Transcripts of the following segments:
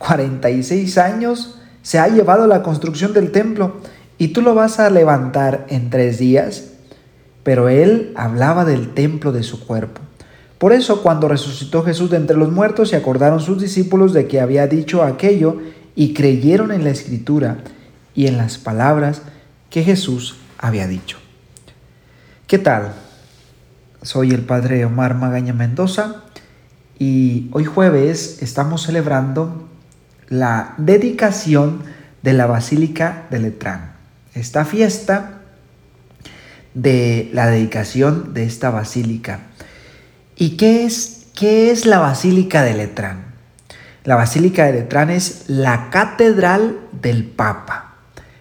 46 años se ha llevado la construcción del templo y tú lo vas a levantar en tres días. Pero él hablaba del templo de su cuerpo. Por eso cuando resucitó Jesús de entre los muertos se acordaron sus discípulos de que había dicho aquello y creyeron en la escritura y en las palabras que Jesús había dicho. ¿Qué tal? Soy el padre Omar Magaña Mendoza y hoy jueves estamos celebrando la dedicación de la Basílica de Letrán. Esta fiesta de la dedicación de esta basílica. ¿Y qué es, qué es la Basílica de Letrán? La Basílica de Letrán es la catedral del Papa.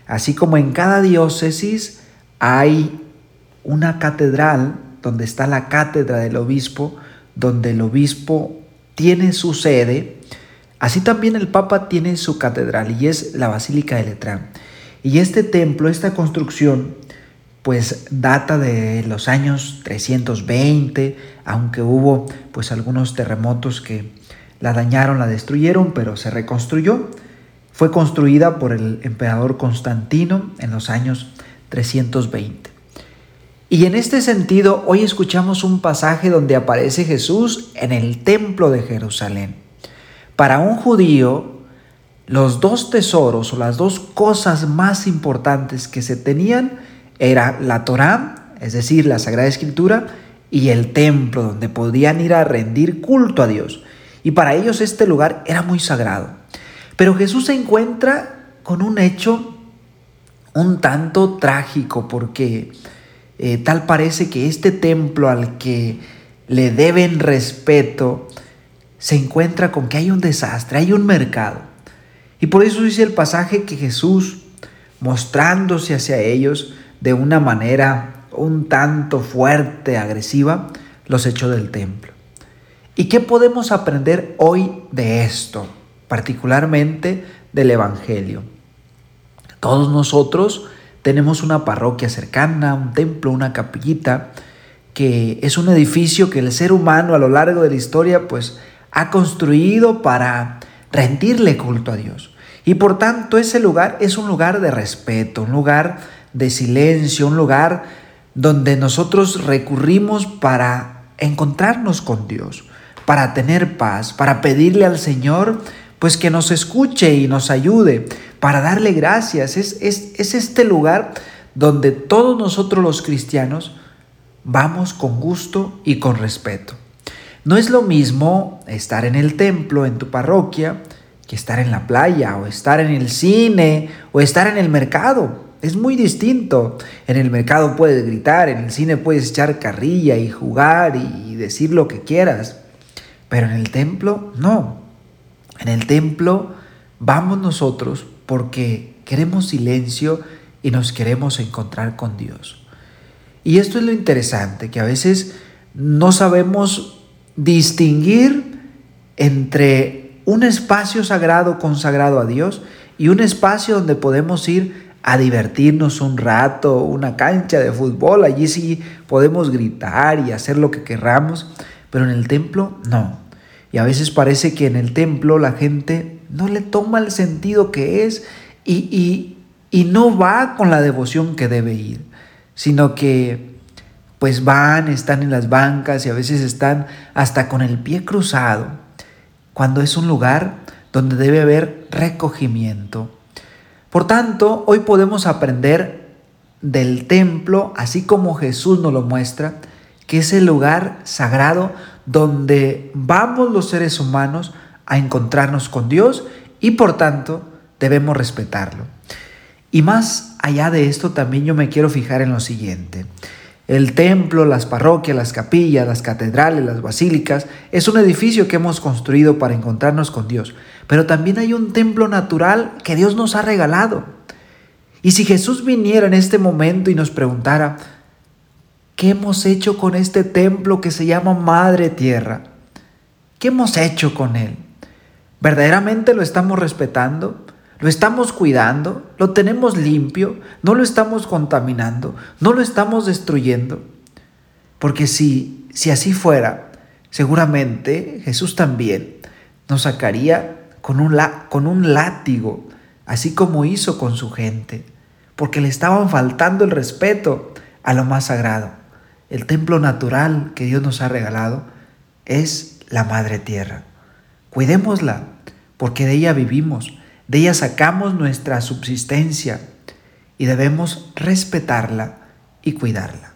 Así como en cada diócesis hay una catedral donde está la cátedra del obispo, donde el obispo tiene su sede, Así también el Papa tiene su catedral y es la Basílica de Letrán. Y este templo, esta construcción, pues data de los años 320, aunque hubo pues algunos terremotos que la dañaron, la destruyeron, pero se reconstruyó. Fue construida por el emperador Constantino en los años 320. Y en este sentido, hoy escuchamos un pasaje donde aparece Jesús en el templo de Jerusalén. Para un judío, los dos tesoros o las dos cosas más importantes que se tenían era la Torá, es decir, la Sagrada Escritura, y el templo donde podían ir a rendir culto a Dios. Y para ellos este lugar era muy sagrado. Pero Jesús se encuentra con un hecho un tanto trágico porque eh, tal parece que este templo al que le deben respeto, se encuentra con que hay un desastre, hay un mercado. Y por eso dice el pasaje que Jesús, mostrándose hacia ellos de una manera un tanto fuerte, agresiva, los echó del templo. ¿Y qué podemos aprender hoy de esto, particularmente del Evangelio? Todos nosotros tenemos una parroquia cercana, un templo, una capillita, que es un edificio que el ser humano a lo largo de la historia pues ha construido para rendirle culto a Dios. Y por tanto ese lugar es un lugar de respeto, un lugar de silencio, un lugar donde nosotros recurrimos para encontrarnos con Dios, para tener paz, para pedirle al Señor pues que nos escuche y nos ayude, para darle gracias. Es, es, es este lugar donde todos nosotros los cristianos vamos con gusto y con respeto. No es lo mismo estar en el templo, en tu parroquia, que estar en la playa o estar en el cine o estar en el mercado. Es muy distinto. En el mercado puedes gritar, en el cine puedes echar carrilla y jugar y decir lo que quieras. Pero en el templo, no. En el templo vamos nosotros porque queremos silencio y nos queremos encontrar con Dios. Y esto es lo interesante, que a veces no sabemos distinguir entre un espacio sagrado consagrado a Dios y un espacio donde podemos ir a divertirnos un rato, una cancha de fútbol, allí sí podemos gritar y hacer lo que querramos, pero en el templo no. Y a veces parece que en el templo la gente no le toma el sentido que es y, y, y no va con la devoción que debe ir, sino que pues van, están en las bancas y a veces están hasta con el pie cruzado, cuando es un lugar donde debe haber recogimiento. Por tanto, hoy podemos aprender del templo, así como Jesús nos lo muestra, que es el lugar sagrado donde vamos los seres humanos a encontrarnos con Dios y por tanto debemos respetarlo. Y más allá de esto también yo me quiero fijar en lo siguiente. El templo, las parroquias, las capillas, las catedrales, las basílicas, es un edificio que hemos construido para encontrarnos con Dios. Pero también hay un templo natural que Dios nos ha regalado. Y si Jesús viniera en este momento y nos preguntara, ¿qué hemos hecho con este templo que se llama Madre Tierra? ¿Qué hemos hecho con él? ¿Verdaderamente lo estamos respetando? ¿Lo estamos cuidando? ¿Lo tenemos limpio? ¿No lo estamos contaminando? ¿No lo estamos destruyendo? Porque si, si así fuera, seguramente Jesús también nos sacaría con un, con un látigo, así como hizo con su gente, porque le estaban faltando el respeto a lo más sagrado. El templo natural que Dios nos ha regalado es la Madre Tierra. Cuidémosla, porque de ella vivimos de ella sacamos nuestra subsistencia y debemos respetarla y cuidarla.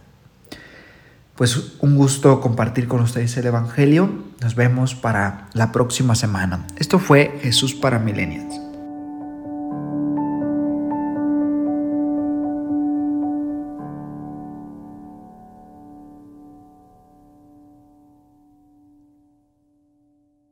Pues un gusto compartir con ustedes el Evangelio. Nos vemos para la próxima semana. Esto fue Jesús para Millennials.